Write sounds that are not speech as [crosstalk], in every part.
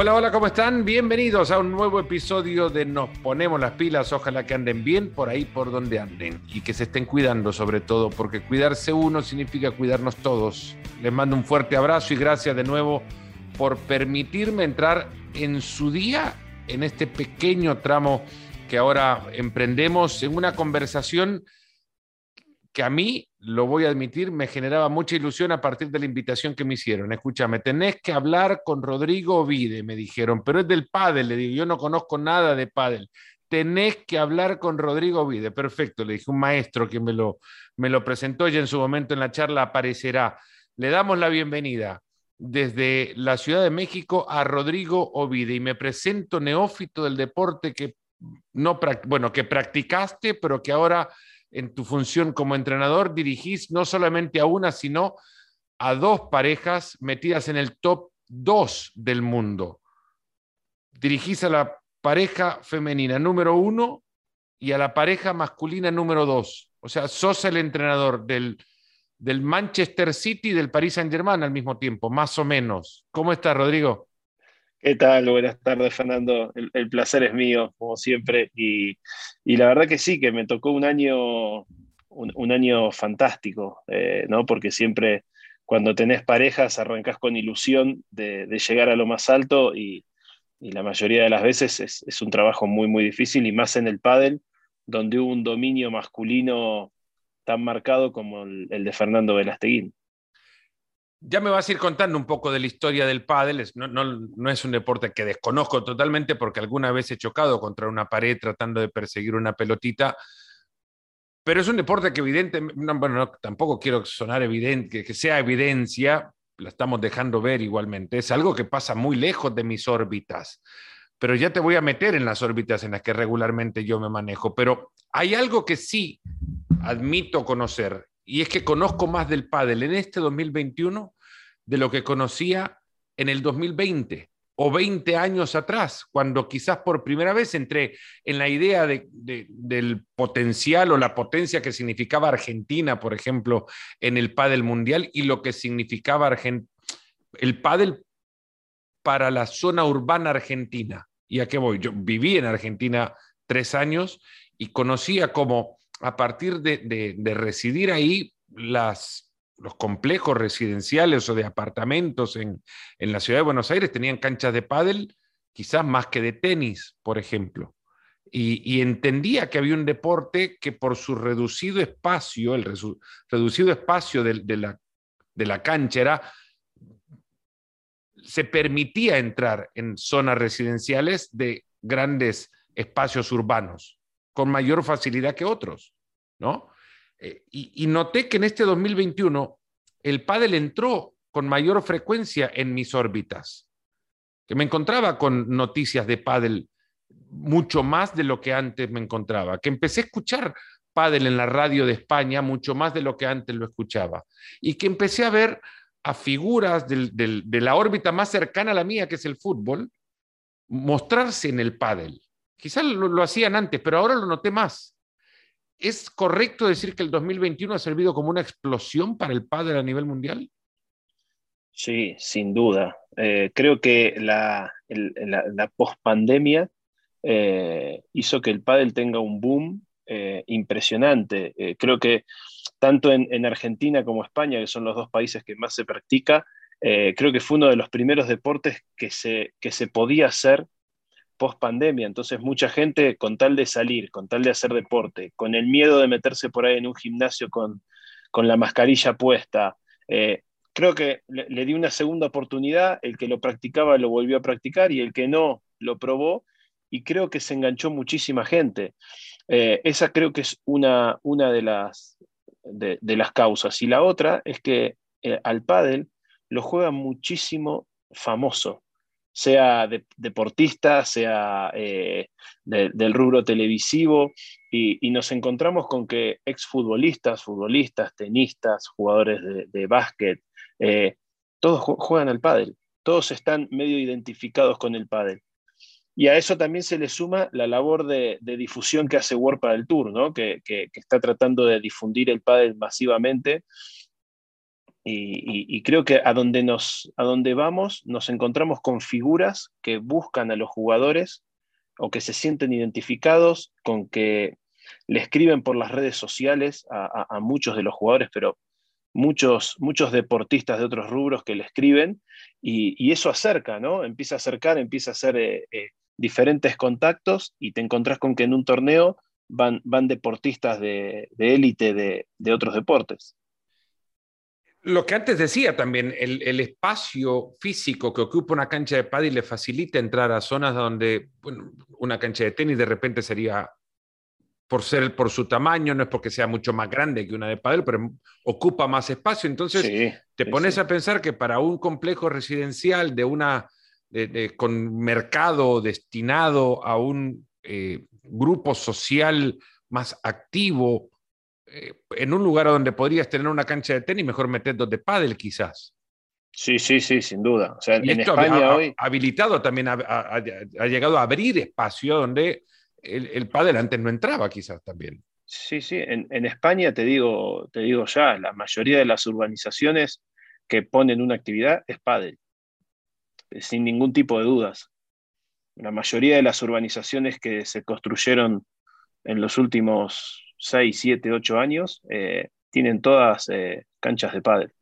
Hola, hola, ¿cómo están? Bienvenidos a un nuevo episodio de Nos Ponemos las Pilas. Ojalá que anden bien por ahí, por donde anden. Y que se estén cuidando sobre todo, porque cuidarse uno significa cuidarnos todos. Les mando un fuerte abrazo y gracias de nuevo por permitirme entrar en su día, en este pequeño tramo que ahora emprendemos, en una conversación que a mí, lo voy a admitir, me generaba mucha ilusión a partir de la invitación que me hicieron. Escúchame, tenés que hablar con Rodrigo Ovide, me dijeron, pero es del pádel, le digo, yo no conozco nada de pádel. Tenés que hablar con Rodrigo Ovide. Perfecto, le dije, un maestro que me lo, me lo presentó y en su momento en la charla aparecerá. Le damos la bienvenida desde la Ciudad de México a Rodrigo Ovide y me presento neófito del deporte que no, bueno, que practicaste, pero que ahora en tu función como entrenador dirigís no solamente a una, sino a dos parejas metidas en el top 2 del mundo. Dirigís a la pareja femenina número uno y a la pareja masculina número dos. O sea, sos el entrenador del, del Manchester City y del Paris Saint Germain al mismo tiempo, más o menos. ¿Cómo estás, Rodrigo? ¿Qué tal? Buenas tardes, Fernando. El, placer es mío, como siempre. Y, la verdad que sí, que me tocó un año, un, año fantástico, eh, ¿no? Porque siempre cuando tenés parejas arrancás con ilusión de, llegar a lo más alto y, la mayoría de las veces es, un trabajo muy, muy difícil y más en el pádel, donde hubo un dominio masculino tan marcado como el, el de Fernando Velasteguín. Ya me vas a ir contando un poco de la historia del pádel. No, no, es un deporte que desconozco totalmente porque alguna vez he chocado contra una pared tratando de perseguir una pelotita. Pero es un deporte que evidentemente, bueno, tampoco quiero sonar evidente, que, sea evidencia, la estamos dejando ver igualmente. Es algo que pasa muy lejos de mis órbitas. Pero ya te voy a meter en las órbitas en las que regularmente yo me manejo. Pero hay algo que sí admito conocer y es que conozco más del pádel en este 2021 de lo que conocía en el 2020 o 20 años atrás, cuando quizás por primera vez entré en la idea del potencial o la potencia que significaba Argentina, por ejemplo, en el pádel mundial y lo que significaba el pádel para la zona urbana argentina. ¿Y a qué voy? Yo viví en Argentina tres años y conocía cómo a partir de, residir ahí, los complejos residenciales o de apartamentos en, la ciudad de Buenos Aires tenían canchas de pádel, quizás más que de tenis, por ejemplo. Y, entendía que había un deporte que por su reducido espacio, el reducido espacio de, la, de la cancha era se permitía entrar en zonas residenciales de grandes espacios urbanos con mayor facilidad que otros, ¿no? Eh, y, noté que en este 2021 el pádel entró con mayor frecuencia en mis órbitas, que me encontraba con noticias de pádel mucho más de lo que antes me encontraba, que empecé a escuchar pádel en la radio de España mucho más de lo que antes lo escuchaba, y que empecé a ver a figuras de la órbita más cercana a la mía, que es el fútbol, mostrarse en el pádel. Quizás lo, hacían antes, pero ahora lo noté más. ¿Es correcto decir que el 2021 ha servido como una explosión para el pádel a nivel mundial? Sí, sin duda. Eh, creo que la, pospandemia eh, hizo que el pádel tenga un boom eh, impresionante. creo que tanto en, Argentina como España, que son los dos países que más se practica, creo que fue uno de los primeros deportes que se, que se podía hacer post pandemia. Entonces, mucha gente, con tal de salir, con tal de hacer deporte, con el miedo de meterse por ahí en un gimnasio con, la mascarilla puesta, eh, creo que le, di una segunda oportunidad. El que lo practicaba lo volvió a practicar y el que no lo probó. Y creo que se enganchó muchísima gente. Eh, esa creo que es una, una de, las, de, las causas. Y la otra es que eh, al pádel lo juega muchísimo famoso sea deportista, sea eh, del rubro televisivo, y, nos encontramos con que exfutbolistas, futbolistas, tenistas, jugadores de, básquet, eh, todos juegan al pádel, todos están medio identificados con el pádel. Y a eso también se le suma la labor de, difusión que hace World para el Tour, ¿no? que, está tratando de difundir el pádel masivamente Y, creo que a donde, nos, a donde vamos nos encontramos con figuras que buscan a los jugadores o que se sienten identificados con que le escriben por las redes sociales a, muchos de los jugadores, pero muchos, muchos deportistas de otros rubros que le escriben y, eso acerca, ¿no? Empieza a acercar, empieza a hacer eh, eh, diferentes contactos y te encontrás con que en un torneo van, van deportistas de élite de otros deportes. Lo que antes decía también, el, espacio físico que ocupa una cancha de pádel le facilita entrar a zonas donde una cancha de tenis de repente sería, por ser por su tamaño, no es porque sea mucho más grande que una de pádel, pero ocupa más espacio. Entonces, te pones a pensar que para un complejo residencial de una con mercado destinado a un eh, grupo social más activo, eh, en un lugar donde podrías tener una cancha de tenis, mejor meter dos de pádel quizás. Sí, sí, sí, sin duda. O sea, en España hoy... Habilitado también ha, llegado a abrir espacio donde el, el pádel antes no entraba quizás también. Sí, sí, en, en, España te digo, te digo ya, la mayoría de las urbanizaciones que ponen una actividad es pádel, sin ningún tipo de dudas. La mayoría de las urbanizaciones que se construyeron en los últimos 6, 7, 8 años, eh, tienen todas eh, canchas de pádel.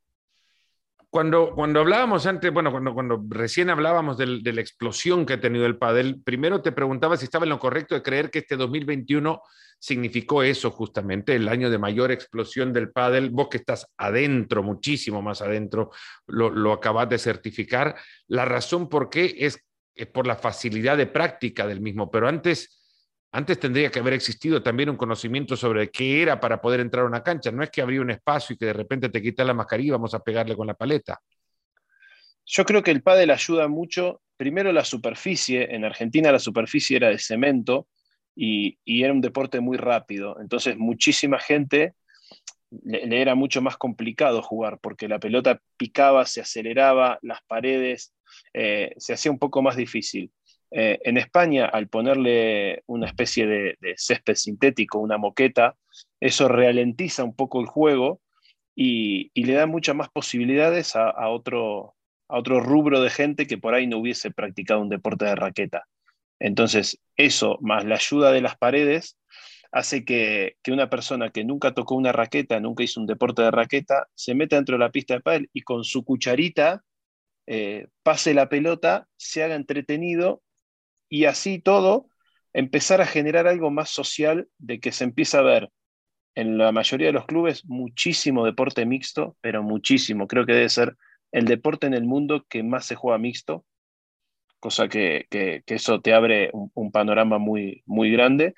Cuando, cuando hablábamos antes, bueno, cuando, cuando recién hablábamos de la explosión que ha tenido el pádel, primero te preguntaba si estaba en lo correcto de creer que este 2021 significó eso justamente, el año de mayor explosión del pádel. Vos que estás adentro, muchísimo más adentro, lo, lo acabas de certificar. La razón por qué es, es por la facilidad de práctica del mismo, pero antes antes tendría que haber existido también un conocimiento sobre qué era para poder entrar a una cancha. No es que abría un espacio y que de repente te quitas la mascarilla y vamos a pegarle con la paleta. Yo creo que el pádel ayuda mucho. Primero la superficie. En Argentina la superficie era de cemento y, era un deporte muy rápido. Entonces muchísima gente le, era mucho más complicado jugar porque la pelota picaba, se aceleraba, las paredes, eh, se hacía un poco más difícil. Eh, en España, al ponerle una especie de, césped sintético, una moqueta, eso ralentiza un poco el juego y, le da muchas más posibilidades a, otro, a otro rubro de gente que por ahí no hubiese practicado un deporte de raqueta. Entonces, eso más la ayuda de las paredes hace que, una persona que nunca tocó una raqueta, nunca hizo un deporte de raqueta, se meta dentro de la pista de pádel y con su cucharita eh, pase la pelota, se haga entretenido y así todo empezar a generar algo más social de que se empieza a ver en la mayoría de los clubes muchísimo deporte mixto, pero muchísimo. Creo que debe ser el deporte en el mundo que más se juega mixto, cosa que, eso te abre un, panorama muy, muy grande.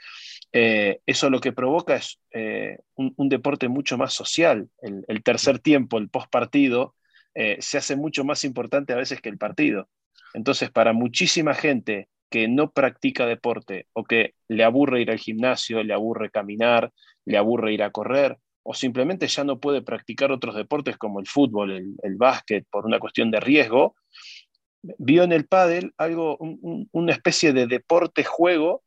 Eh, eso lo que provoca es eh, un, deporte mucho más social. El, tercer tiempo, el post partido, eh, se hace mucho más importante a veces que el partido. Entonces, para muchísima gente que no practica deporte o que le aburre ir al gimnasio, le aburre caminar, le aburre ir a correr, o simplemente ya no puede practicar otros deportes como el fútbol, el, básquet, por una cuestión de riesgo, vio en el pádel algo, una especie de deporte-juego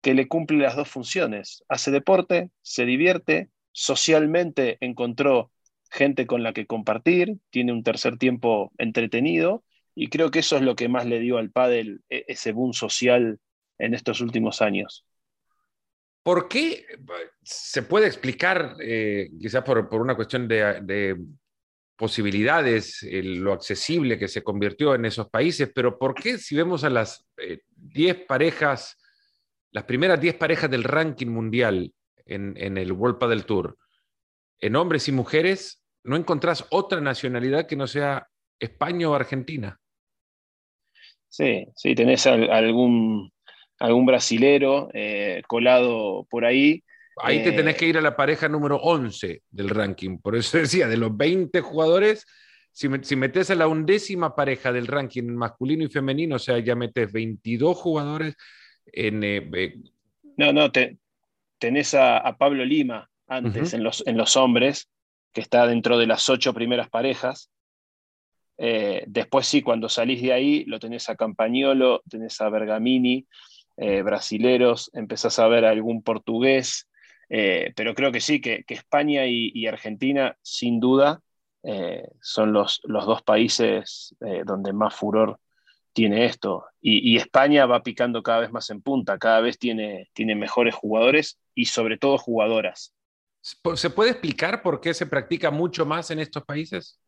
que le cumple las dos funciones. Hace deporte, se divierte, socialmente encontró gente con la que compartir, tiene un tercer tiempo entretenido y creo que eso es lo que más le dio al pádel e, ese boom social en estos últimos años. ¿Por qué? Se puede explicar, eh, quizás por, una cuestión de, posibilidades, lo accesible que se convirtió en esos países, pero ¿por qué si vemos a las 10 eh, parejas, las primeras 10 parejas del ranking mundial en, en el World Padel Tour, en hombres y mujeres, no encontrás otra nacionalidad que no sea España o Argentina? Sí, sí, tenés algún, algún brasilero eh, colado por ahí. Ahí te tenés eh, que ir a la pareja número 11 del ranking. Por eso [laughs] decía, de los 20 jugadores, si, metes a la undécima pareja del ranking masculino y femenino, o sea, ya metes 22 jugadores en... Eh, no, no, te, tenés a, Pablo Lima antes en, los, en los hombres, que está dentro de las ocho primeras parejas. Eh, después sí, cuando salís de ahí, lo tenés a Campagnolo, tenés a Bergamini, eh, brasileros, empezás a ver algún portugués, eh, pero creo que sí, que, España y, Argentina, sin duda, son los, dos países donde más furor tiene esto. Y, España va picando cada vez más en punta, cada vez tiene, tiene mejores jugadores y sobre todo jugadoras. ¿Se puede explicar por qué se practica mucho más en estos países?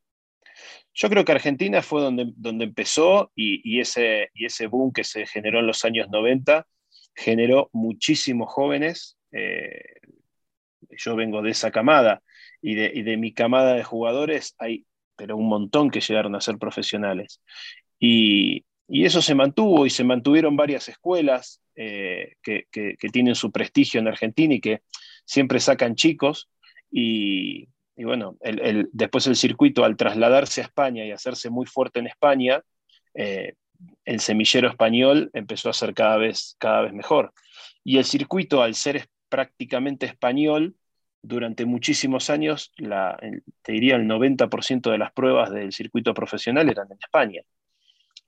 Yo creo que Argentina fue donde, donde empezó y, ese, y ese boom que se generó en los años 90 generó muchísimos jóvenes. Eh, yo vengo de esa camada y de, y de, mi camada de jugadores hay, pero un montón que llegaron a ser profesionales. Y, y eso se mantuvo y se mantuvieron varias escuelas eh, que, que, tienen su prestigio en Argentina y que siempre sacan chicos. Y, y bueno, el, el, después el circuito al trasladarse a España y hacerse muy fuerte en España, eh, el semillero español empezó a ser cada vez, cada vez mejor. Y el circuito, al ser prácticamente español, durante muchísimos años, la, te diría el 90% de las pruebas del circuito profesional eran en España.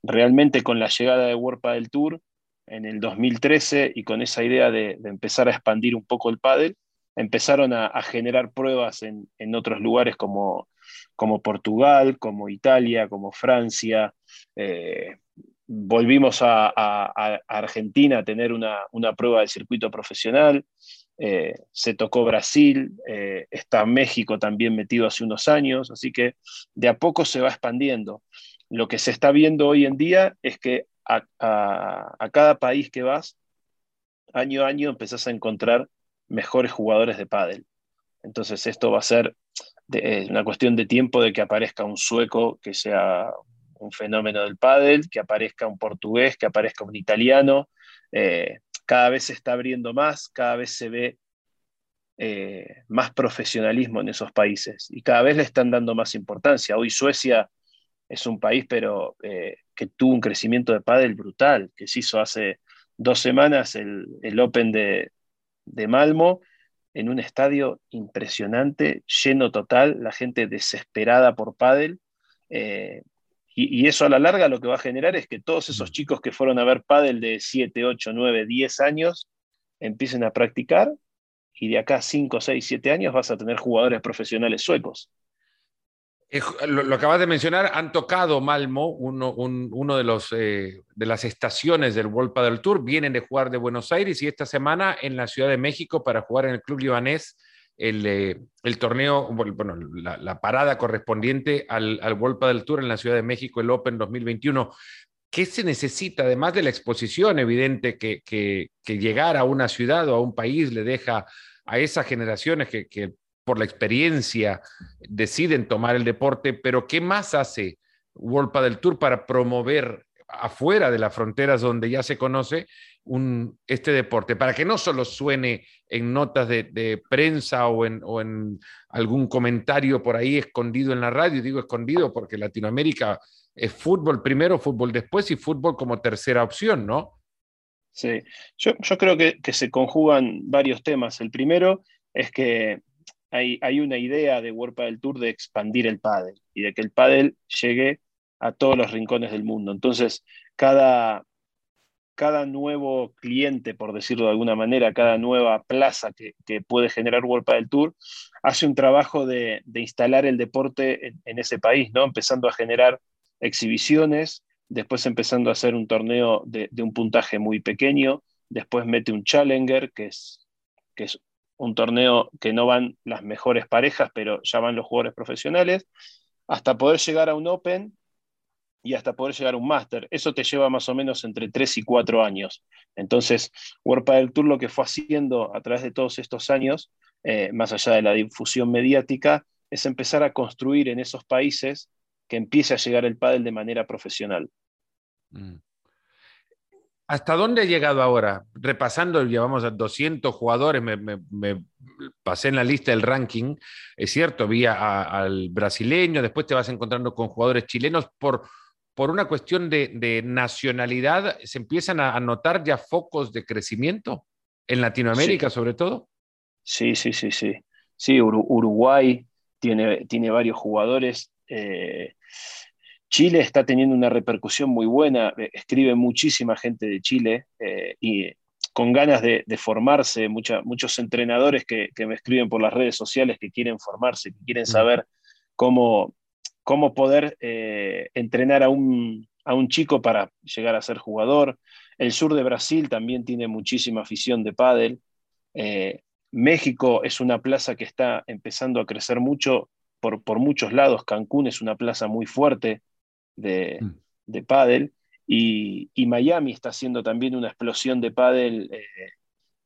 Realmente con la llegada de World del Tour en el 2013 y con esa idea de, de empezar a expandir un poco el pádel, empezaron a, generar pruebas en, otros lugares como, como, Portugal, como Italia, como Francia. Eh, volvimos a, Argentina a tener una, prueba de circuito profesional. Eh, se tocó Brasil, eh, está México también metido hace unos años, así que de a poco se va expandiendo. Lo que se está viendo hoy en día es que a, cada país que vas, año a año empezás a encontrar mejores jugadores de pádel. Entonces esto va a ser eh, una cuestión de tiempo de que aparezca un sueco que sea un fenómeno del pádel, que aparezca un portugués, que aparezca un italiano. Eh, cada vez se está abriendo más, cada vez se ve eh, más profesionalismo en esos países y cada vez le están dando más importancia. Hoy Suecia es un país pero que tuvo un crecimiento de pádel brutal, que se hizo hace dos semanas el, el Open de, de Malmo en un estadio impresionante, lleno total, la gente desesperada por pádel. Eh, y, eso a la larga lo que va a generar es que todos esos chicos que fueron a ver pádel de 7, 8, 9, 10 años empiecen a practicar y de acá 5, 6, 7 años vas a tener jugadores profesionales suecos. Lo, acabas de mencionar, han tocado Malmo, uno, de, los, eh, las estaciones del World Padel Tour, vienen de jugar de Buenos Aires y esta semana en la Ciudad de México para jugar en el Club Libanés el, eh, torneo, bueno, la, parada correspondiente al, al World Tour en la Ciudad de México, el Open 2021. ¿Qué se necesita, además de la exposición evidente que, llegar a una ciudad o a un país le deja a esas generaciones que por la experiencia deciden tomar el deporte, pero ¿qué más hace World del Tour para promover afuera de las fronteras donde ya se conoce este deporte? Para que no solo suene en notas de, prensa o en, o en, algún comentario por ahí escondido en la radio, digo escondido porque Latinoamérica es fútbol primero, fútbol después y fútbol como tercera opción, ¿no? Sí, yo, yo creo que, que se conjugan varios temas. El primero es que hay, una idea de World del Tour de expandir el pádel y de que el pádel llegue a todos los rincones del mundo. Entonces, cada, cada nuevo cliente, por decirlo de alguna manera, cada nueva plaza que, puede generar World del Tour, hace un trabajo de, instalar el deporte en, ese país, ¿no? Empezando a generar exhibiciones, después empezando a hacer un torneo de, de un puntaje muy pequeño, después mete un Challenger, que es, que es un torneo que no van las mejores parejas, pero ya van los jugadores profesionales, hasta poder llegar a un Open y hasta poder llegar a un Master. Eso te lleva más o menos entre 3 y 4 años. Entonces, World del Tour lo que fue haciendo a través de todos estos años, eh, más allá de la difusión mediática, es empezar a construir en esos países que empiece a llegar el pádel de manera profesional. Mm. ¿Hasta dónde ha llegado ahora? Repasando, llevamos a 200 jugadores, me, pasé en la lista del ranking, es cierto, vi al brasileño, después te vas encontrando con jugadores chilenos por, por una cuestión de, nacionalidad, ¿se empiezan a, notar ya focos de crecimiento en Latinoamérica sobre todo? Sí, sí, sí, sí. Sí, Uruguay tiene, tiene varios jugadores. Eh, Chile está teniendo una repercusión muy buena, eh, escribe muchísima gente de Chile eh, y con ganas de, formarse, muchos entrenadores que, me escriben por las redes sociales que quieren formarse, que quieren mm. saber cómo, cómo poder entrenar a un, a un chico para llegar a ser jugador. El sur de Brasil también tiene muchísima afición de pádel. México es una plaza que está empezando a crecer mucho por, por muchos lados. Cancún es una plaza muy fuerte de, mm. de pádel. Y, Miami está haciendo también una explosión de pádel eh,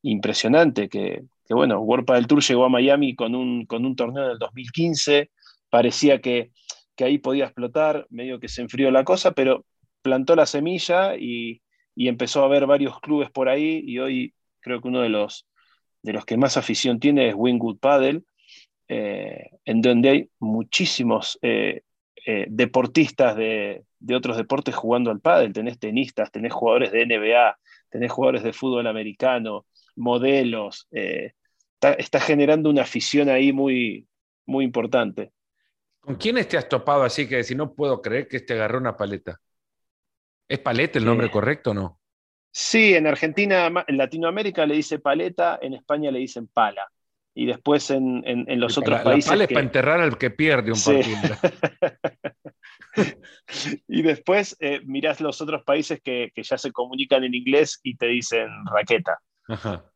impresionante, que, bueno, World Padel Tour llegó a Miami con un, con un torneo del 2015, parecía que, que, ahí podía explotar, medio que se enfrió la cosa, pero plantó la semilla y, y empezó a haber varios clubes por ahí y hoy creo que uno de los, de los que más afición tiene es Wingwood Paddle, eh, en donde hay muchísimos eh, eh, deportistas de, otros deportes jugando al pádel. Tenés tenistas, tenés jugadores de NBA, tenés jugadores de fútbol americano, modelos. Está, generando una afición ahí muy, muy importante. ¿Con quiénes te has topado así que si no puedo creer que este agarró una paleta? ¿Es paleta el nombre correcto o no? Sí, en Argentina, en Latinoamérica le dice paleta, en España le dicen pala. Y después en, los otros países. La pala es para enterrar al que pierde un partido. [laughs] y después eh, mirás los otros países que, ya se comunican en inglés y te dicen raqueta.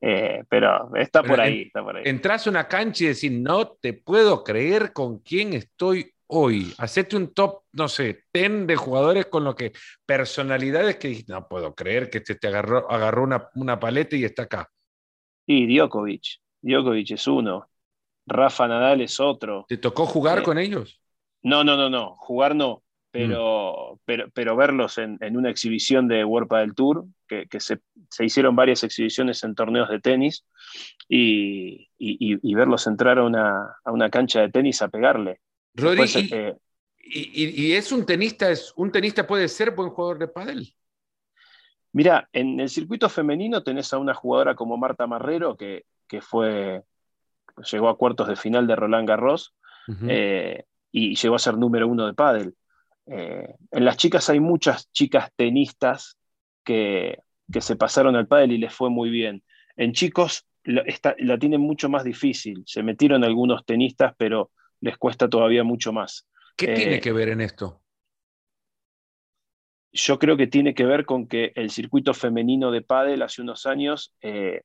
Eh, pero está por ahí, está por ahí. Entras a una cancha y decís, no te puedo creer con quién estoy hoy, hacete un top, no sé, ten de jugadores con lo que, personalidades que no puedo creer que este te agarró, agarró una, paleta y está acá. Y Djokovic, Djokovic es uno, Rafa Nadal es otro. ¿Te tocó jugar con ellos? No, no, no, no, jugar no, pero, mm. pero, pero, verlos en, una exhibición de World del Tour, que, se, hicieron varias exhibiciones en torneos de tenis, y, verlos entrar a una, a una cancha de tenis a pegarle. Rodri, eh, y, es un tenista, es, un tenista puede ser buen jugador de pádel? Mira, en el circuito femenino tenés a una jugadora como Marta Marrero, que, fue, llegó a cuartos de final de Roland Garros eh, y llegó a ser número uno de pádel. Eh, en las chicas hay muchas chicas tenistas que, se pasaron al pádel y les fue muy bien. En chicos la, la tienen mucho más difícil. Se metieron algunos tenistas, pero les cuesta todavía mucho más. ¿Qué tiene eh, que ver en esto? Yo creo que tiene que ver con que el circuito femenino de pádel hace unos años eh,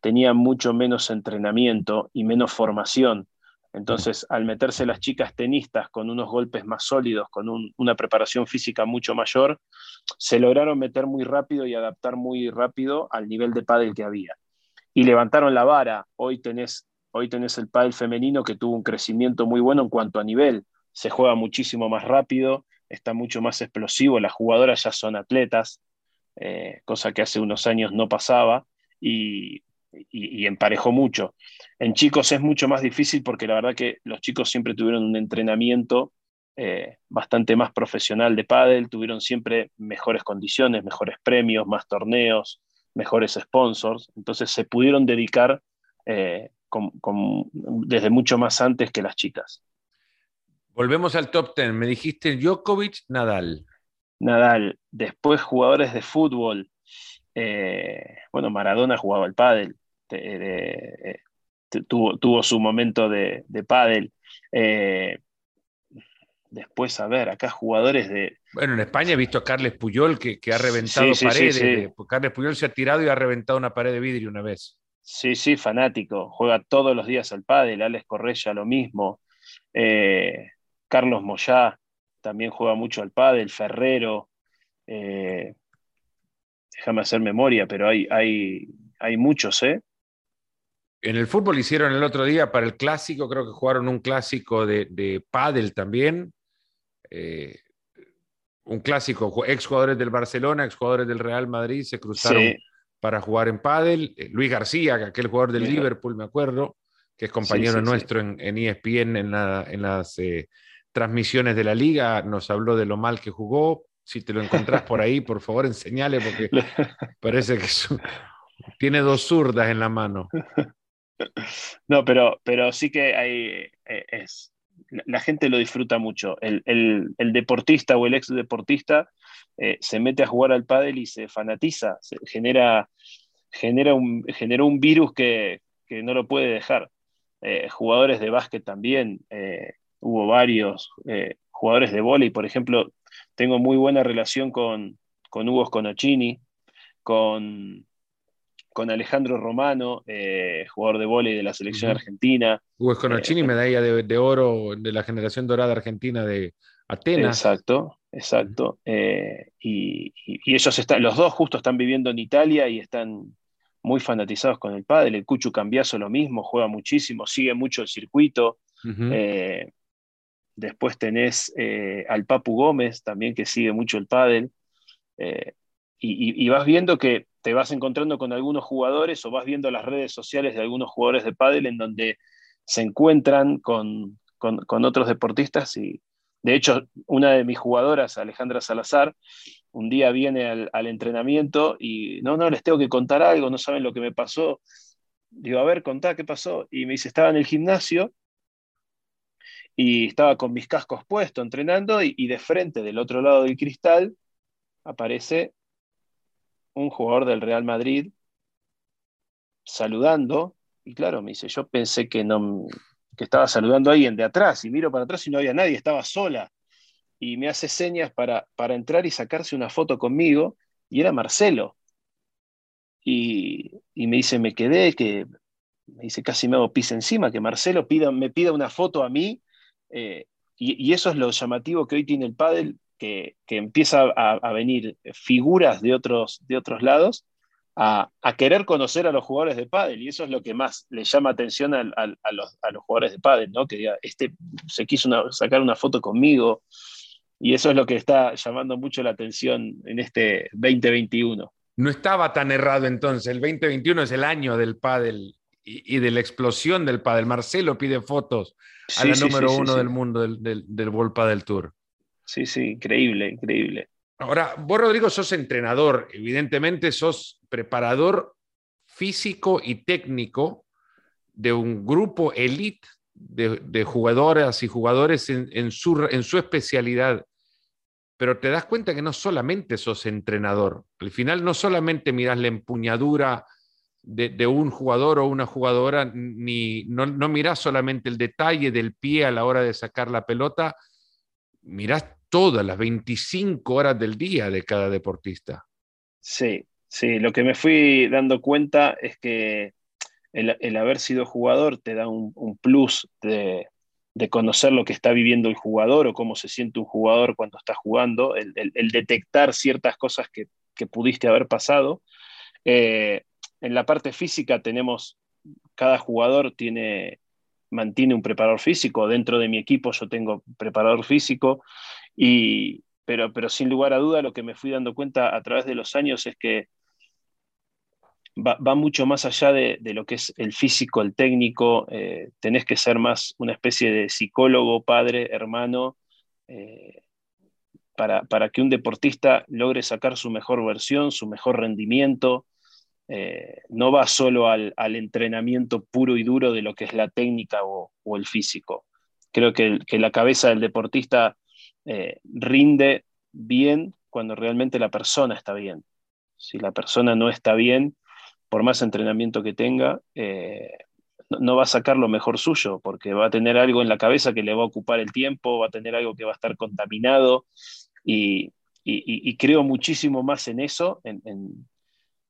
tenía mucho menos entrenamiento y menos formación. Entonces, al meterse las chicas tenistas con unos golpes más sólidos, con una preparación física mucho mayor, se lograron meter muy rápido y adaptar muy rápido al nivel de pádel que había. Y levantaron la vara. Hoy tenés Hoy tenés el pádel femenino que tuvo un crecimiento muy bueno en cuanto a nivel. Se juega muchísimo más rápido, está mucho más explosivo, las jugadoras ya son atletas, eh, cosa que hace unos años no pasaba, y, emparejó mucho. En chicos es mucho más difícil porque la verdad que los chicos siempre tuvieron un entrenamiento eh, bastante más profesional de pádel, tuvieron siempre mejores condiciones, mejores premios, más torneos, mejores sponsors, entonces se pudieron dedicar eh, desde mucho más antes que las chicas. Volvemos al top 10. Me dijiste Djokovic, Nadal. Nadal. Después jugadores de fútbol. Eh, bueno, Maradona jugaba al pádel. Eh, tuvo, su momento de, de pádel. Eh, después, a ver, acá jugadores de... Bueno, en España he visto a Carles Puyol que, ha reventado paredes. Carles Puyol se ha tirado y ha reventado una pared de vidrio una vez. Sí, sí, fanático. Juega todos los días al pádel. Alex Correia lo mismo. Eh, Carlos Moyá también juega mucho al pádel. Ferrero. Eh, déjame hacer memoria, pero hay, hay, hay muchos, ¿eh? En el fútbol hicieron el otro día para el clásico, creo que jugaron un clásico de, de pádel también. Eh, un clásico, ex jugadores del Barcelona, ex jugadores del Real Madrid, se cruzaron para jugar en pádel. Eh, Luis García, aquel jugador del Liverpool, me acuerdo, que es compañero nuestro En, ESPN en, las eh, transmisiones de la liga, nos habló de lo mal que jugó. Si te lo encontrás por ahí, por favor, enseñale, porque [laughs] parece que tiene dos zurdas en la mano. [laughs] [laughs] No, pero, pero sí que hay, eh, es, la gente lo disfruta mucho. El, el, deportista o el ex deportista eh, se mete a jugar al pádel y se fanatiza, se genera, genera, un, un virus que, no lo puede dejar. Eh, jugadores de básquet también, hubo varios, jugadores de vóley, por ejemplo, tengo muy buena relación con, con Hugo Sconocchini, con, con Alejandro Romano, eh, jugador de vóley de la selección argentina. Hugo Sconocchini, eh, medalla de, oro de la generación dorada argentina de Atenas. Exacto, exacto. Eh, y, ellos están, los dos justo están viviendo en Italia y están muy fanatizados con el pádel. El Cuchu Cambiaso lo mismo, juega muchísimo, sigue mucho el circuito. después tenés al Papu Gómez también que sigue mucho el pádel. Y, vas viendo que te vas encontrando con algunos jugadores o vas viendo las redes sociales de algunos jugadores de pádel en donde se encuentran con, otros deportistas y de hecho una de mis jugadoras, Alejandra Salazar, un día viene al, entrenamiento y no, no, les tengo que contar algo, no saben lo que me pasó. Digo, a ver, contá qué pasó. Y me dice, estaba en el gimnasio y estaba con mis cascos puestos entrenando y de frente del otro lado del cristal aparece un jugador del Real Madrid saludando, y claro, me dice, yo pensé que, no, que estaba saludando a alguien de atrás, y miro para atrás y no había nadie, estaba sola, y me hace señas para, para entrar y sacarse una foto conmigo, y era Marcelo. Y, me dice, me quedé, que me dice, casi me hago pis encima, que Marcelo pida, me pida una foto a mí, eh, y, y, eso es lo llamativo que hoy tiene el pádel, que, empieza a, venir figuras de otros, de otros lados a, querer conocer a los jugadores de pádel y eso es lo que más le llama atención a, los, jugadores de pádel, ¿no? que este se quiso sacar una foto conmigo y eso es lo que está llamando mucho la atención en este 2021. No estaba tan errado entonces, el 2021 es el año del pádel y, de la explosión del pádel. Marcelo pide fotos a la número uno del mundo del, del, del World Padel Tour. Sí, sí, increíble, increíble. Ahora, vos, Rodrigo, sos entrenador, evidentemente sos preparador físico y técnico de un grupo elite de, jugadoras y jugadores en, su, en su especialidad, pero te das cuenta que no solamente sos entrenador, al final no solamente miras la empuñadura de, un jugador o una jugadora, ni no, no solamente el detalle del pie a la hora de sacar la pelota, mirás todas las 25 horas del día de cada deportista. Sí, sí, lo que me fui dando cuenta es que el, haber sido jugador te da un, plus de, conocer lo que está viviendo el jugador o cómo se siente un jugador cuando está jugando, el, detectar ciertas cosas que, pudiste haber pasado. Eh, en la parte física tenemos, cada jugador tiene mantiene un preparador físico. Dentro de mi equipo yo tengo preparador físico, y, pero, pero sin lugar a duda lo que me fui dando cuenta a través de los años es que va, mucho más allá de, lo que es el físico, el técnico. Eh, tenés que ser más una especie de psicólogo, padre, hermano. Eh, para, para, que un deportista logre sacar su mejor versión, su mejor rendimiento, eh, no va solo al, entrenamiento puro y duro de lo que es la técnica o, el físico. Creo que, la cabeza del deportista eh, rinde bien cuando realmente la persona está bien. Si la persona no está bien, por más entrenamiento que tenga, eh, no, va a sacar lo mejor suyo, porque va a tener algo en la cabeza que le va a ocupar el tiempo, va a tener algo que va a estar contaminado, y, creo muchísimo más en eso, en,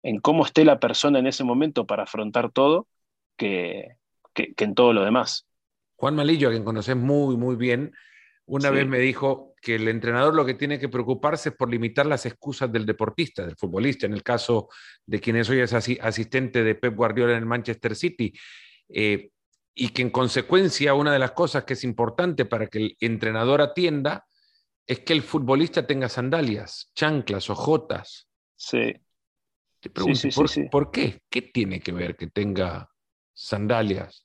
en cómo esté la persona en ese momento para afrontar todo que, en todo lo demás. Juan Malillo, a quien conoces muy, muy bien, una vez me dijo que el entrenador lo que tiene que preocuparse es por limitar las excusas del deportista, del futbolista, en el caso de quienes hoy es asistente de Pep Guardiola en el Manchester City. Eh, y que en consecuencia una de las cosas que es importante para que el entrenador atienda es que el futbolista tenga sandalias, chanclas, ojotas. Sí. Te pregunto, ¿por, qué? ¿Qué tiene que ver que tenga sandalias?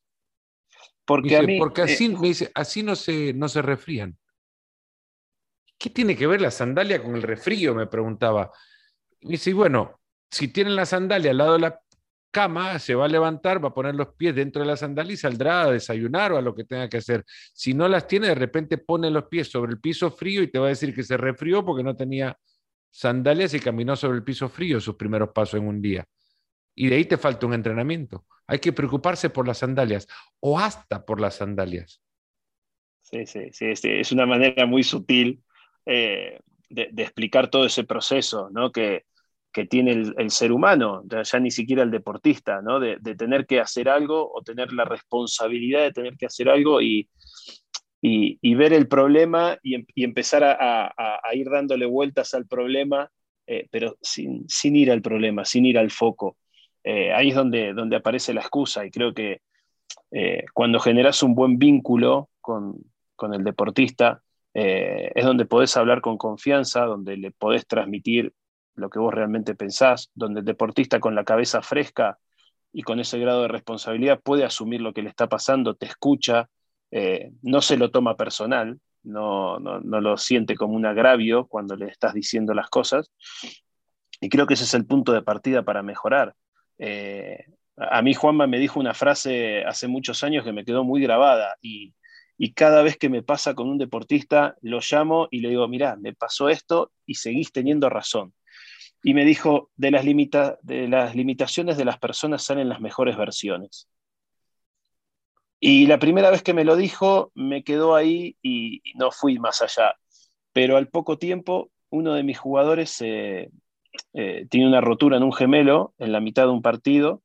Porque, porque así, eh, me dice, así no se, no se refrían. ¿Qué tiene que ver la sandalia con el refrío? Me preguntaba. Me dice, bueno, si tienen la sandalia al lado de la cama, se va a levantar, va a poner los pies dentro de la sandalia y saldrá a desayunar o a lo que tenga que hacer. Si no las tiene, de repente pone los pies sobre el piso frío y te va a decir que se refrió porque no tenía sandalias y caminó sobre el piso frío sus primeros pasos en un día. Y de ahí te falta un entrenamiento. Hay que preocuparse por las sandalias o hasta por las sandalias. Sí, sí, sí, es una manera muy sutil eh, de, explicar todo ese proceso ¿no? que, tiene el, ser humano, ya, ni siquiera el deportista, ¿no? de, tener que hacer algo o tener la responsabilidad de tener que hacer algo y, y, ver el problema y, em, empezar a, ir dándole vueltas al problema, eh, pero sin, sin, ir al problema, sin ir al foco. Eh, ahí es donde, donde aparece la excusa y creo que cuando generas un buen vínculo con, con el deportista, eh, es donde podés hablar con confianza, donde le podés transmitir lo que vos realmente pensás, donde el deportista con la cabeza fresca y con ese grado de responsabilidad puede asumir lo que le está pasando, te escucha, eh, no se lo toma personal, no, no, lo siente como un agravio cuando le estás diciendo las cosas. Y creo que ese es el punto de partida para mejorar. Eh, a mí Juanma me dijo una frase hace muchos años que me quedó muy grabada y, y cada vez que me pasa con un deportista, lo llamo y le digo, mira, me pasó esto y seguís teniendo razón. Y me dijo, de las, de las limitaciones de las personas salen las mejores versiones. Y la primera vez que me lo dijo, me quedó ahí y, no fui más allá. Pero al poco tiempo, uno de mis jugadores eh, eh, tiene una rotura en un gemelo en la mitad de un partido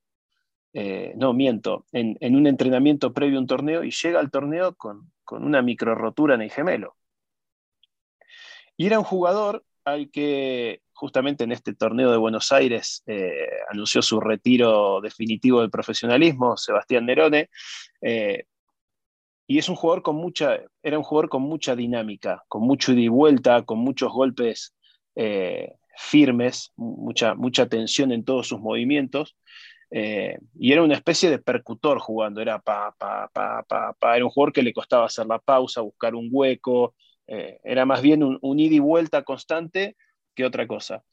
eh, no, miento, en, un entrenamiento previo a un torneo y llega al torneo con, una micro rotura en el gemelo. Y era un jugador al que justamente en este torneo de Buenos Aires eh, anunció su retiro definitivo del profesionalismo, Sebastián Nerone, y es un jugador con mucha, era un jugador con mucha dinámica, con mucho ida y vuelta, con muchos golpes firmes, mucha, mucha tensión en todos sus movimientos, eh, y era una especie de percutor jugando, era pa, pa, pa, pa, era un jugador que le costaba hacer la pausa, buscar un hueco, eh, era más bien un, ida y vuelta constante que otra cosa.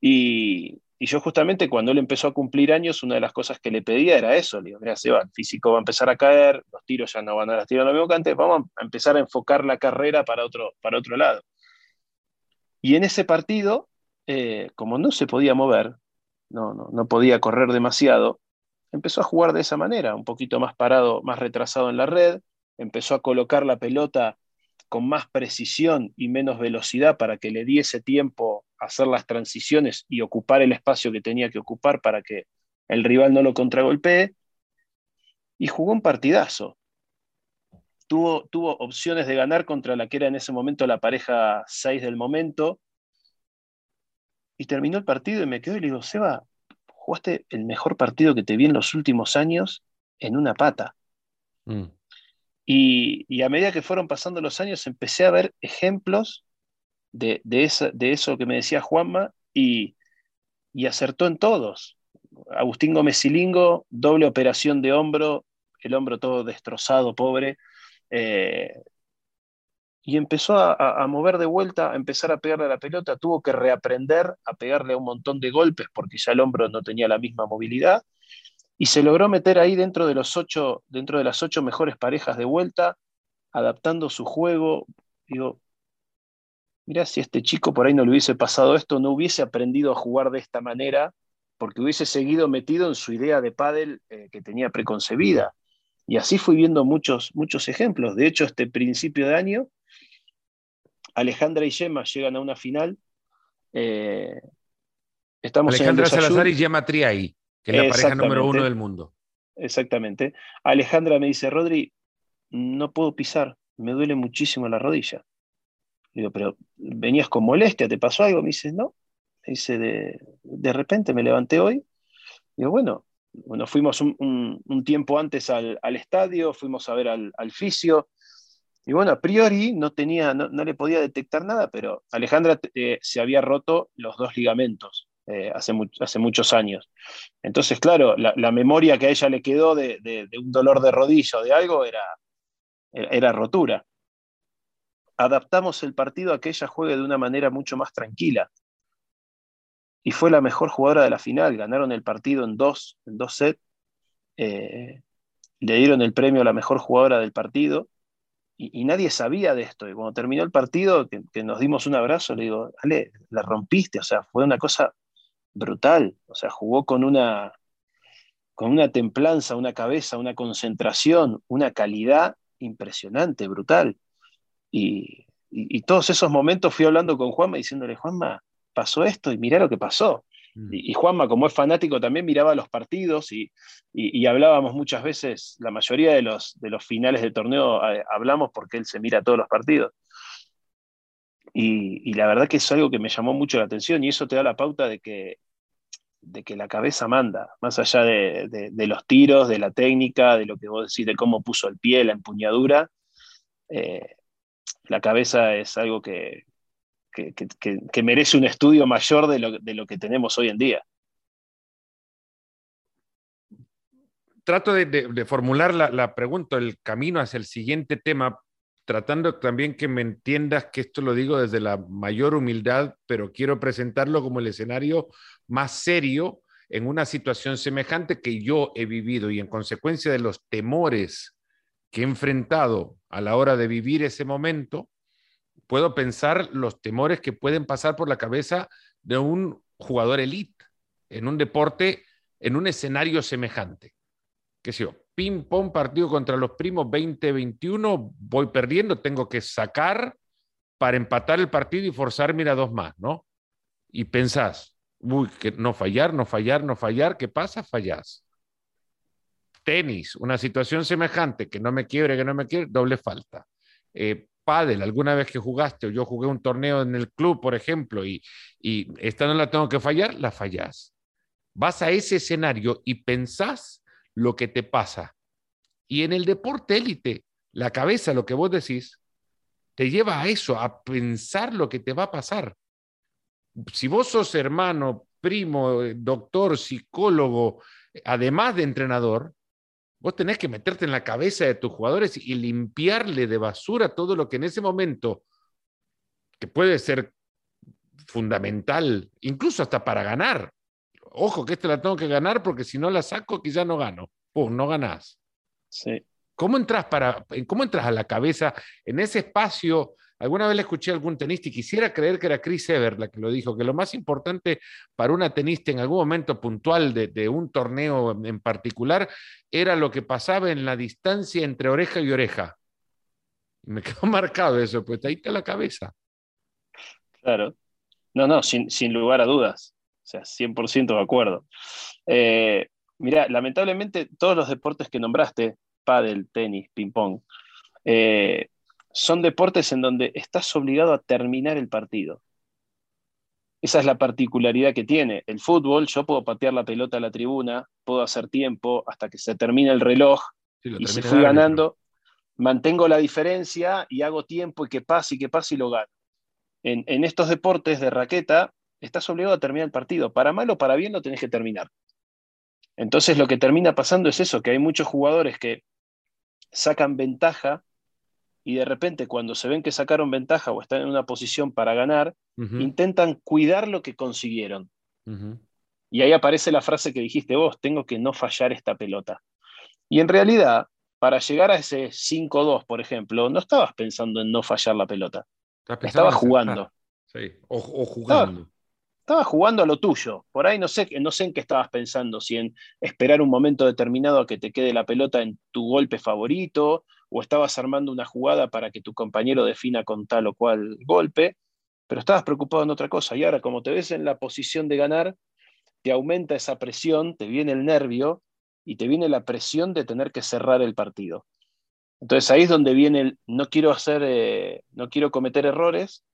Y, y, yo justamente cuando él empezó a cumplir años, una de las cosas que le pedía era eso, le digo, mira, Seba, el físico va a empezar a caer, los tiros ya no van a tiros lo mismo que antes, vamos a empezar a enfocar la carrera para otro, para otro lado. Y en ese partido, eh, como no se podía mover, no, no, podía correr demasiado, empezó a jugar de esa manera, un poquito más parado, más retrasado en la red, empezó a colocar la pelota con más precisión y menos velocidad para que le diese tiempo a hacer las transiciones y ocupar el espacio que tenía que ocupar para que el rival no lo contragolpee. Y jugó un partidazo. Tuvo, tuvo opciones de ganar contra la que era en ese momento la pareja 6 del momento, y terminó el partido y me quedo y le digo, Seba, jugaste el mejor partido que te vi en los últimos años en una pata. Mm. Y, a medida que fueron pasando los años, empecé a ver ejemplos de, de eso que me decía Juanma y, acertó en todos. Agustín Gómez Silingo, doble operación de hombro, el hombro todo destrozado, pobre. Eh, y empezó a, mover de vuelta, a empezar a pegarle a la pelota, tuvo que reaprender a pegarle un montón de golpes porque ya el hombro no tenía la misma movilidad y se logró meter ahí dentro de, los ocho, dentro de las ocho mejores parejas de vuelta, adaptando su juego. Digo, mira, si este chico por ahí no le hubiese pasado esto, no hubiese aprendido a jugar de esta manera, porque hubiese seguido metido en su idea de pádel eh, que tenía preconcebida. Y así fui viendo muchos, muchos ejemplos. De hecho, este principio de año Alejandra y Gemma llegan a una final. Eh, estamos Alejandra Salazar y Gemma Triay, que es la pareja número uno del mundo. Exactamente. Alejandra me dice, Rodri, no puedo pisar, me duele muchísimo la rodilla. digo, pero venías con molestia, ¿te pasó algo? Me dice, no. Me dice, de, repente me levanté hoy. Digo, bueno, bueno fuimos un, tiempo antes al, estadio, fuimos a ver al, al fisio, y bueno, a priori no, tenía, no, le podía detectar nada, pero Alejandra eh, se había roto los dos ligamentos eh, hace, hace, muchos años. Entonces, claro, la, memoria que a ella le quedó de, un dolor de rodilla o de algo era, era rotura. Adaptamos el partido a que ella juegue de una manera mucho más tranquila. Y fue la mejor jugadora de la final. Ganaron el partido en dos, en dos sets. Eh, le dieron el premio a la mejor jugadora del partido y, nadie sabía de esto. Y cuando terminó el partido, que, nos dimos un abrazo, le digo, Ale, la rompiste, o sea, fue una cosa brutal, o sea, jugó con una, con una templanza, una cabeza, una concentración, una calidad impresionante, brutal. Y, todos esos momentos fui hablando con Juanma diciéndole, Juanma, pasó esto y mirá lo que pasó. Mm. Y, Juanma, como es fanático, también miraba los partidos y, hablábamos muchas veces, la mayoría de los, de los finales de torneo eh, hablamos porque él se mira todos los partidos. Y, la verdad que es algo que me llamó mucho la atención y eso te da la pauta de que, de que la cabeza manda, más allá de, los tiros, de la técnica, de lo que vos decís, de cómo puso el pie, la empuñadura. Eh, la cabeza es algo que, que, merece un estudio mayor de lo, que tenemos hoy en día. Trato de, formular la, la, pregunta, el camino hacia el siguiente tema, tratando también que me entiendas que esto lo digo desde la mayor humildad, pero quiero presentarlo como el escenario más serio en una situación semejante que yo he vivido y en consecuencia de los temores que he enfrentado a la hora de vivir ese momento, puedo pensar los temores que pueden pasar por la cabeza de un jugador elite en un deporte, en un escenario semejante. ¿Qué sé yo? Ping pong partido contra los primos 20-21, voy perdiendo, tengo que sacar para empatar el partido y forzarme a dos más, ¿no? Y pensás, uy, que no fallar, no fallar, no fallar, ¿qué pasa? Fallás. Tenis, una situación semejante, que no me quiebre, que no me quiebre, doble falta. Eh, pádel, alguna vez que jugaste o yo jugué un torneo en el club, por ejemplo, y, y esta no la tengo que fallar, la fallás. Vas a ese escenario y pensás lo que te pasa. Y en el deporte élite, la cabeza, lo que vos decís, te lleva a eso, a pensar lo que te va a pasar. Si vos sos hermano, primo, doctor, psicólogo, además de entrenador, Vos tenés que meterte en la cabeza de tus jugadores y limpiarle de basura todo lo que en ese momento, que puede ser fundamental, incluso hasta para ganar. Ojo que esta la tengo que ganar porque si no la saco quizá no gano. Pum, no ganás. Sí. ¿Cómo entras, para, ¿Cómo entras a la cabeza en ese espacio Alguna vez le escuché a algún tenista y quisiera creer que era Chris Ever la que lo dijo, que lo más importante para una tenista en algún momento puntual de, un torneo en particular era lo que pasaba en la distancia entre oreja y oreja. me [laughs] quedó marcado eso, pues ahí está la cabeza. Claro. No, no, sin, lugar a dudas. O sea, 100% de acuerdo. Eh, mira, lamentablemente todos los deportes que nombraste, pádel, tenis, ping-pong, eh, son deportes en donde estás obligado a terminar el partido. Esa es la particularidad que tiene. El fútbol, yo puedo patear la pelota a la tribuna, puedo hacer tiempo hasta que se termine el reloj y si fui ganando, mantengo la diferencia y hago tiempo y que pase y que pase y lo gano. En, en estos deportes de raqueta, estás obligado a terminar el partido. Para mal o para bien lo tenés que terminar. Entonces lo que termina pasando es eso, que hay muchos jugadores que sacan ventaja y de repente cuando se ven que sacaron ventaja o están en una posición para ganar, intentan cuidar lo que consiguieron. Y ahí aparece la frase que dijiste vos, tengo que no fallar esta pelota. Y en realidad, para llegar a ese 5-2, por ejemplo, no estabas pensando en no fallar la pelota. Estabas jugando. Sí. O, jugando. Estaba, jugando a lo tuyo. Por ahí no sé, no sé en qué estabas pensando, si en esperar un momento determinado a que te quede la pelota en tu golpe favorito, o estabas armando una jugada para que tu compañero defina con tal o cual golpe, pero estabas preocupado en otra cosa. Y ahora, como te ves en la posición de ganar, te aumenta esa presión, te viene el nervio y te viene la presión de tener que cerrar el partido. Entonces ahí es donde viene el no quiero hacer, eh, no quiero cometer errores.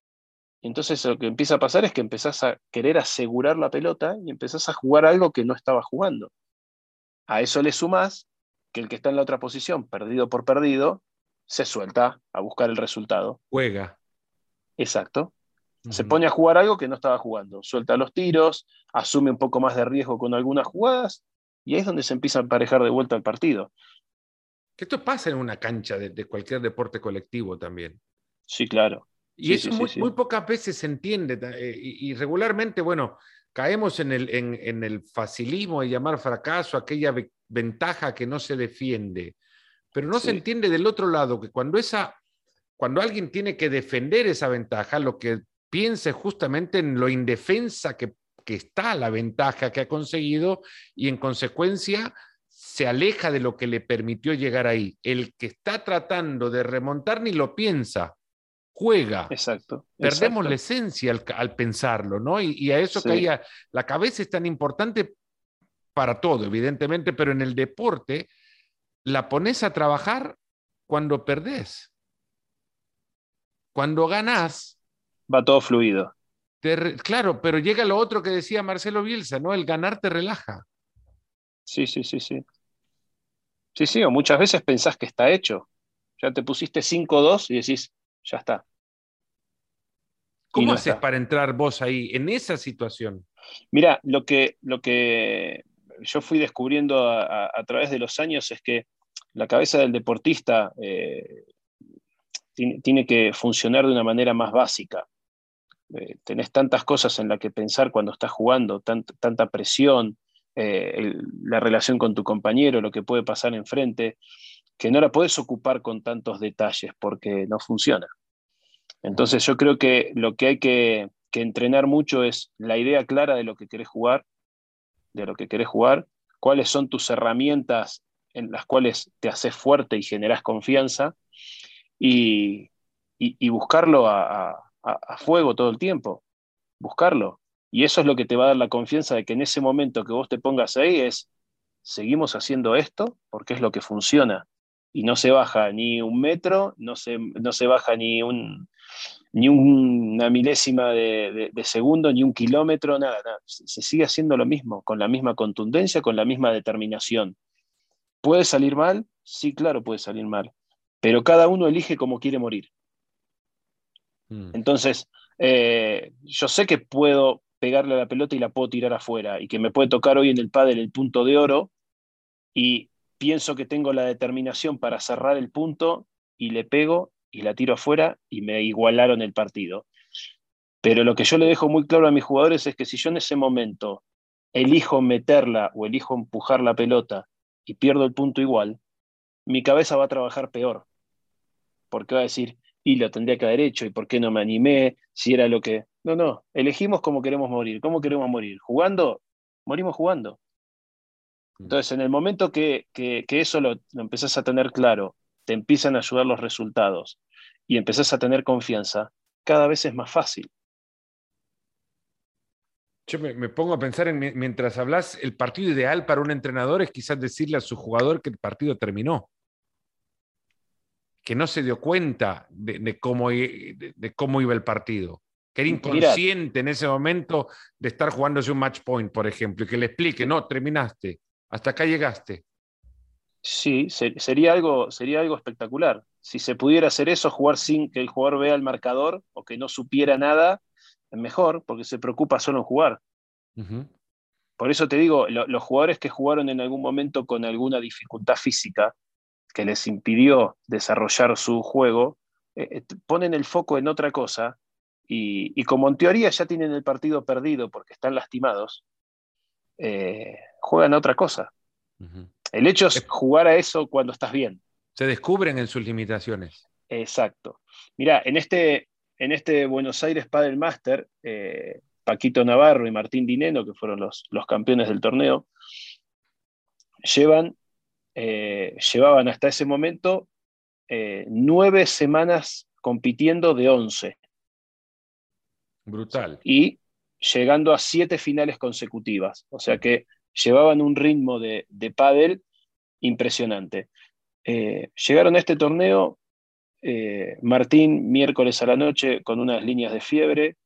entonces lo que empieza a pasar es que empezás a querer asegurar la pelota y empezás a jugar algo que no estaba jugando. A eso le sumás que el que está en la otra posición, perdido por perdido, se suelta a buscar el resultado. Juega. Exacto. Se pone a jugar algo que no estaba jugando. Suelta los tiros, asume un poco más de riesgo con algunas jugadas y ahí es donde se empieza a emparejar de vuelta el partido. Esto pasa en una cancha de, cualquier deporte colectivo también. Sí, claro. Y eso muy, pocas veces se entiende. Eh, y, regularmente, bueno, caemos en el, en el facilismo de llamar fracaso aquella ventaja que no se defiende. Pero no se entiende del otro lado que cuando, esa, cuando alguien tiene que defender esa ventaja, lo que piensa justamente en lo indefensa que, que está la ventaja que ha conseguido y en consecuencia se aleja de lo que le permitió llegar ahí. El que está tratando de remontar ni lo piensa, juega. Exacto. Perdemos la esencia al, pensarlo, ¿no? Y, a eso caía, la cabeza es tan importante para todo, evidentemente, pero en el deporte la pones a trabajar cuando perdés. Cuando ganás. Va todo fluido. claro, pero llega lo otro que decía Marcelo Bielsa, ¿no? El ganar te relaja. Sí, sí, sí, sí. Sí, sí, o muchas veces pensás que está hecho. Ya te pusiste 5-2 y decís, ya está. ¿Cómo haces para entrar vos ahí, en esa situación? Mira, lo que, lo que yo fui descubriendo a, través de los años es que la cabeza del deportista eh, tiene, que funcionar de una manera más básica. Eh, tenés tantas cosas en las que pensar cuando estás jugando, tanta presión, eh, la relación con tu compañero, lo que puede pasar enfrente, que no la puedes ocupar con tantos detalles porque no funciona. Entonces yo creo que lo que hay que, entrenar mucho es la idea clara de lo que querés jugar, de lo que querés jugar, cuáles son tus herramientas en las cuales te haces fuerte y generas confianza y, buscarlo a, fuego todo el tiempo, buscarlo. Y eso es lo que te va a dar la confianza de que en ese momento que vos te pongas ahí es, seguimos haciendo esto porque es lo que funciona. Y no se baja ni un metro, no se, no se baja ni, un, ni una milésima de, segundo, ni un kilómetro, nada, nada. Se sigue haciendo lo mismo, con la misma contundencia, con la misma determinación. ¿Puede salir mal? Sí, claro, puede salir mal. Pero cada uno elige cómo quiere morir. Mm. Entonces, eh, yo sé que puedo pegarle a la pelota y la puedo tirar afuera, y que me puede tocar hoy en el pádel el punto de oro, y pienso que tengo la determinación para cerrar el punto, y le pego y la tiro afuera, y me igualaron el partido. Pero lo que yo le dejo muy claro a mis jugadores es que si yo en ese momento elijo meterla o elijo empujar la pelota y pierdo el punto igual, mi cabeza va a trabajar peor. Porque va a decir, y lo tendría que haber hecho, y por qué no me animé, si era lo que... No, no, elegimos cómo queremos morir. ¿Cómo queremos morir? ¿Jugando? Morimos jugando. Mm. Entonces, en el momento que, eso lo, empezás a tener claro, te empiezan a ayudar los resultados y empezás a tener confianza, cada vez es más fácil. Yo me, pongo a pensar en, mientras hablas, el partido ideal para un entrenador es quizás decirle a su jugador que el partido terminó. Que no se dio cuenta de, cómo, de, cómo, iba el partido, que era inconsciente en ese momento de estar jugándose un match point, por ejemplo, y que le explique, no, terminaste, hasta acá llegaste. Sí, sería algo, sería algo espectacular. Si se pudiera hacer eso, jugar sin que el jugador vea el marcador o que no supiera nada, es mejor, porque se preocupa solo en jugar. Por eso te digo, los jugadores que jugaron en algún momento con alguna dificultad física, que les impidió desarrollar su juego, eh, eh, ponen el foco en otra cosa y, como en teoría ya tienen el partido perdido porque están lastimados, eh, juegan a otra cosa. El hecho es jugar a eso cuando estás bien. Se descubren en sus limitaciones. Exacto. Mira, en este, en este Buenos Aires Padel Master, Paquito Navarro y Martín Dineno, que fueron los, los campeones del torneo, llevan eh, llevaban hasta ese momento eh, nueve semanas compitiendo de once. Brutal. Y llegando a siete finales consecutivas. O sea que llevaban un ritmo de, de pádel impresionante. Eh, llegaron a este torneo Martín miércoles a la noche con unas líneas de fiebre,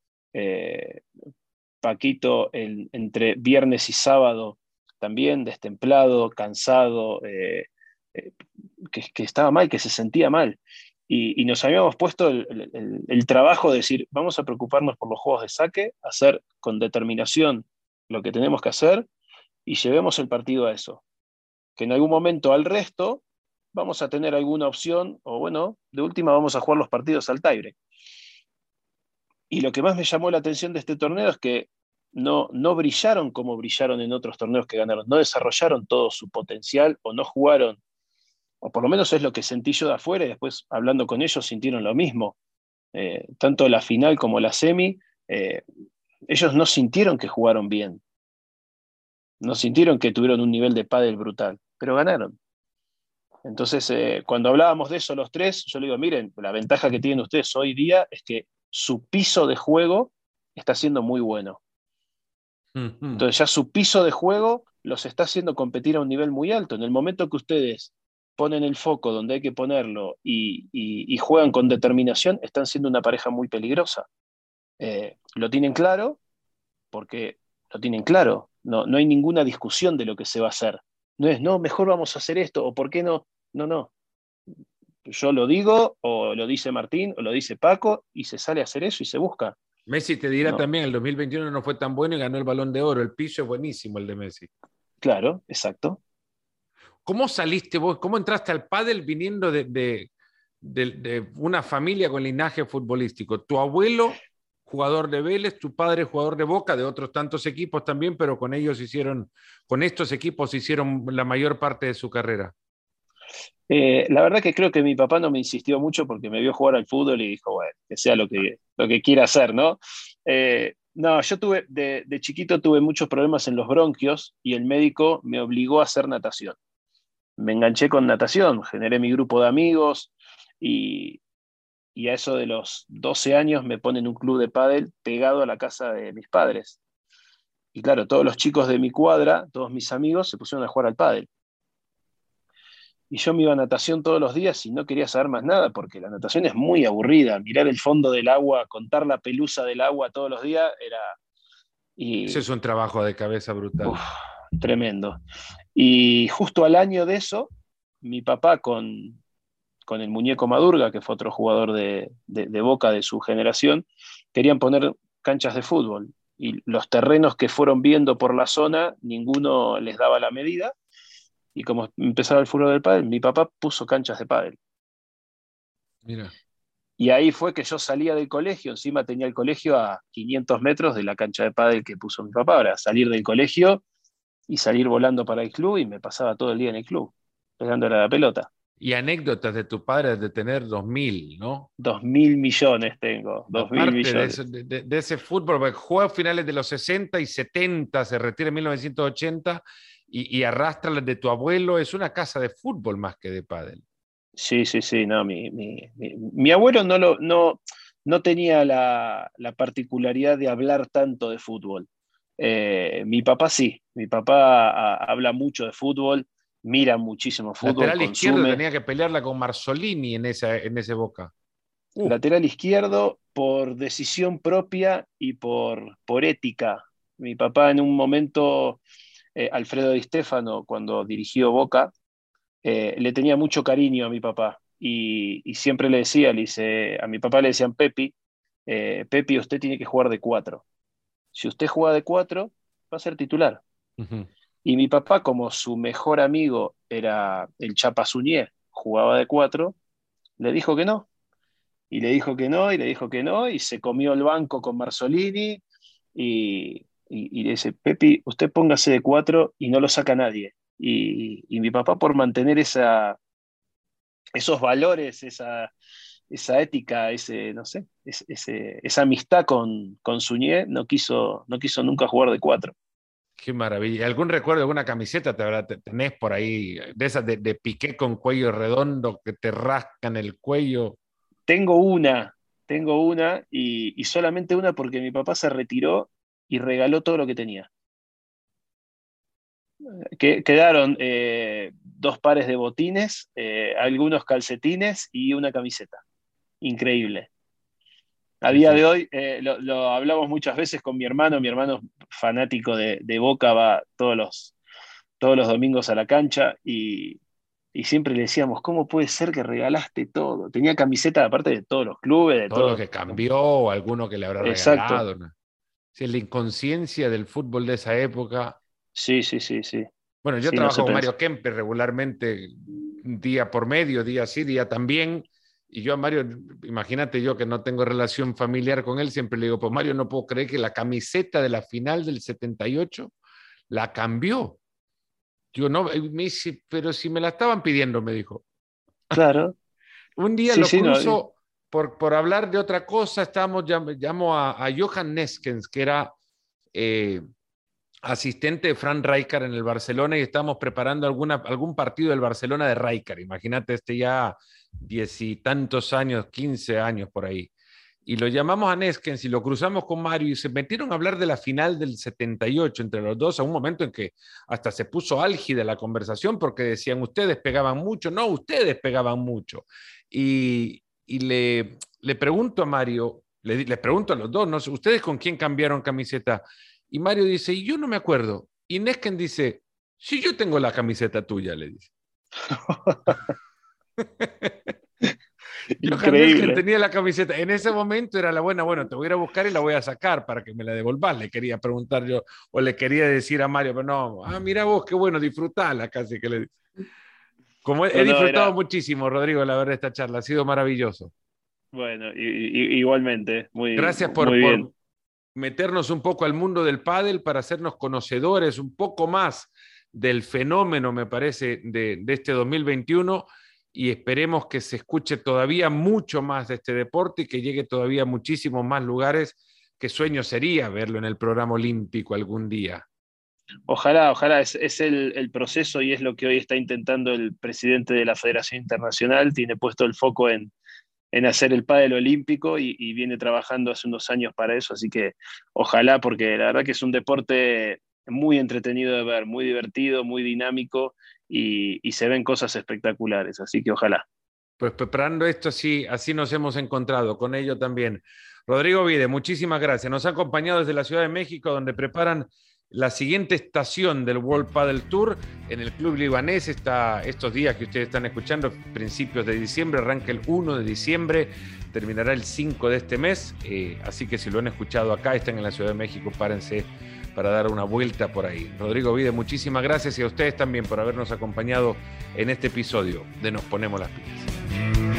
Paquito entre viernes y sábado también destemplado, cansado, eh, eh, que, estaba mal, que se sentía mal. Y, nos habíamos puesto el, trabajo de decir, vamos a preocuparnos por los juegos de saque, hacer con determinación lo que tenemos que hacer y llevemos el partido a eso. Que en algún momento al resto vamos a tener alguna opción, o bueno, de última vamos a jugar los partidos al Taire. Y lo que más me llamó la atención de este torneo es que no, no brillaron como brillaron en otros torneos que ganaron, no desarrollaron todo su potencial o no jugaron, o por lo menos es lo que sentí yo de afuera y después hablando con ellos sintieron lo mismo. Eh, tanto la final como la semi, eh, ellos no sintieron que jugaron bien, no sintieron que tuvieron un nivel de pádel brutal, pero ganaron. Entonces, eh, cuando hablábamos de eso los tres, yo le digo, miren, la ventaja que tienen ustedes hoy día es que su piso de juego está siendo muy bueno. Entonces ya su piso de juego los está haciendo competir a un nivel muy alto. En el momento que ustedes ponen el foco donde hay que ponerlo y, juegan con determinación, están siendo una pareja muy peligrosa. Eh, lo tienen claro, porque lo tienen claro. No, no hay ninguna discusión de lo que se va a hacer. No es, no, mejor vamos a hacer esto, o por qué no. No, no. Yo lo digo, o lo dice Martín, o lo dice Paco, y se sale a hacer eso y se busca. Messi te dirá también, el 2021 no fue tan bueno y ganó el balón de oro. El piso es buenísimo, el de Messi. Claro, exacto. ¿Cómo saliste vos? ¿Cómo entraste al pádel viniendo de, una familia con linaje futbolístico? Tu abuelo, jugador de Vélez, tu padre, jugador de Boca, de otros tantos equipos también, pero con ellos hicieron, con estos equipos hicieron la mayor parte de su carrera. Eh, la verdad que creo que mi papá no me insistió mucho porque me vio jugar al fútbol y dijo, bueno, que sea lo que, lo que quiera hacer, ¿no? Eh, no, yo tuve, de, chiquito tuve muchos problemas en los bronquios y el médico me obligó a hacer natación. Me enganché con natación, generé mi grupo de amigos y, y a eso de los 12 años me ponen un club de pádel pegado a la casa de mis padres. Y claro, todos los chicos de mi cuadra, todos mis amigos, se pusieron a jugar al pádel y yo me iba a natación todos los días y no quería saber más nada porque la natación es muy aburrida. Mirar el fondo del agua, contar la pelusa del agua todos los días era... Y, Ese es un trabajo de cabeza brutal. tremendo. Y justo al año de eso, mi papá con, con el muñeco Madurga, que fue otro jugador de, de Boca de su generación, querían poner canchas de fútbol. Y los terrenos que fueron viendo por la zona, ninguno les daba la medida y como empezaba el furor del pádel, mi papá puso canchas de pádel. Mira. Y ahí fue que yo salía del colegio, encima tenía el colegio a 500 metros de la cancha de pádel que puso mi papá. Ahora, salir del colegio y salir volando para el club y me pasaba todo el día en el club, pegándole a la pelota. Y anécdotas de tu padre de tener 2.000, ¿no? 2.000 millones tengo, 2.000 millones. De, de, ese fútbol, jugó a finales de los 60 y 70, se retira en 1980 y, y arrastra de tu abuelo, es una casa de fútbol más que de pádel. Sí, sí, sí, no, mi, mi, mi, abuelo no, lo, no, no tenía la, la, particularidad de hablar tanto de fútbol. Eh, mi papá sí, mi papá habla mucho de fútbol, mira muchísimo fútbol. Lateral izquierdo tenía que pelearla con Marzolini en, esa, en ese Boca. Lateral izquierdo por decisión propia y por, por ética. Mi papá en un momento eh, Alfredo Di Stefano, cuando dirigió Boca, eh, le tenía mucho cariño a mi papá y, siempre le decía, le dice, a mi papá le decían Pepi, eh, Pepi, usted tiene que jugar de cuatro. Si usted juega de cuatro, va a ser titular. Y mi papá, como su mejor amigo era el Chapa jugaba de cuatro, le dijo que no. Y le dijo que no, y le dijo que no, y se comió el banco con Marzolini, y, y, le dice, Pepi, usted póngase de cuatro y no lo saca nadie. Y, mi papá por mantener esa, esos valores, esa, esa ética, ese, no sé, esa amistad con, con Suñé, no quiso, no quiso nunca jugar de cuatro. Qué maravilla. ¿Algún recuerdo alguna camiseta te tenés por ahí? De esas de, de, piqué con cuello redondo que te rascan el cuello. Tengo una, tengo una y, y, solamente una porque mi papá se retiró y regaló todo lo que tenía. Que, quedaron eh, dos pares de botines, eh, algunos calcetines y una camiseta. Increíble. A día de hoy, eh, lo, hablamos muchas veces con mi hermano, mi hermano fanático de, Boca va todos los, todos los domingos a la cancha y, siempre le decíamos, ¿cómo puede ser que regalaste todo? Tenía camiseta aparte de todos los clubes, de todo, lo que cambió, o alguno que le habrá regalado. Sí, la inconsciencia del fútbol de esa época. Sí, sí, sí, sí. Bueno, yo trabajo con Mario Kempe regularmente, día por medio, día sí, día también. Y yo a Mario, imagínate yo que no tengo relación familiar con él, siempre le digo, pues Mario, no puedo creer que la camiseta de la final del 78 la cambió. Yo no, me dice, pero si me la estaban pidiendo, me dijo. Claro. [laughs] Un día lo cruzo, por, hablar de otra cosa, estábamos, llamo a, Johan Neskens, que era eh, asistente de Fran Rijkaard en el Barcelona y estábamos preparando alguna, algún partido del Barcelona de Rijkaard. Imagínate, este ya diez y tantos años, 15 años por ahí. Y lo llamamos a Neskens y lo cruzamos con Mario y se metieron a hablar de la final del 78 entre los dos, a un momento en que hasta se puso álgida la conversación porque decían, ustedes pegaban mucho, no, ustedes pegaban mucho. Y, le, pregunto a Mario, le, pregunto a los dos. ¿ustedes con quién cambiaron camiseta? Y Mario dice, y yo no me acuerdo. Y Nesken dice, si yo tengo la camiseta tuya, le dice. [laughs] [laughs] yo que tenía la camiseta. En ese momento era la buena, bueno, te voy a ir a buscar y la voy a sacar para que me la devolvas, le quería preguntar yo, o le quería decir a Mario, pero no, ah, mira vos, qué bueno, disfrutala casi que le. Como he, disfrutado muchísimo, Rodrigo, la verdad, esta charla, ha sido maravilloso. Bueno, igualmente, muy Gracias por, muy meternos un poco al mundo del pádel para hacernos conocedores un poco más del fenómeno, me parece, de, este 2021 y esperemos que se escuche todavía mucho más de este deporte y que llegue todavía a muchísimos más lugares. Qué sueño sería verlo en el programa olímpico algún día. Ojalá, ojalá, es, el, proceso y es lo que hoy está intentando el presidente de la Federación Internacional, tiene puesto el foco en, en hacer el pádel olímpico y, viene trabajando hace unos años para eso, así que ojalá, porque la verdad que es un deporte muy entretenido de ver, muy divertido, muy dinámico y, se ven cosas espectaculares, así que ojalá. Pues preparando esto, así, así nos hemos encontrado, con ello también. Rodrigo Vide, muchísimas gracias. Nos ha acompañado desde la Ciudad de México, donde preparan la siguiente estación del World Paddle Tour en el Club Libanés. Está estos días que ustedes están escuchando, principios de diciembre, arranca el 1 de diciembre, terminará el 5 de este mes. Eh, así que si lo han escuchado acá, están en la Ciudad de México, párense para dar una vuelta por ahí. Rodrigo Vide, muchísimas gracias y a ustedes también por habernos acompañado en este episodio de Nos Ponemos las Pilas.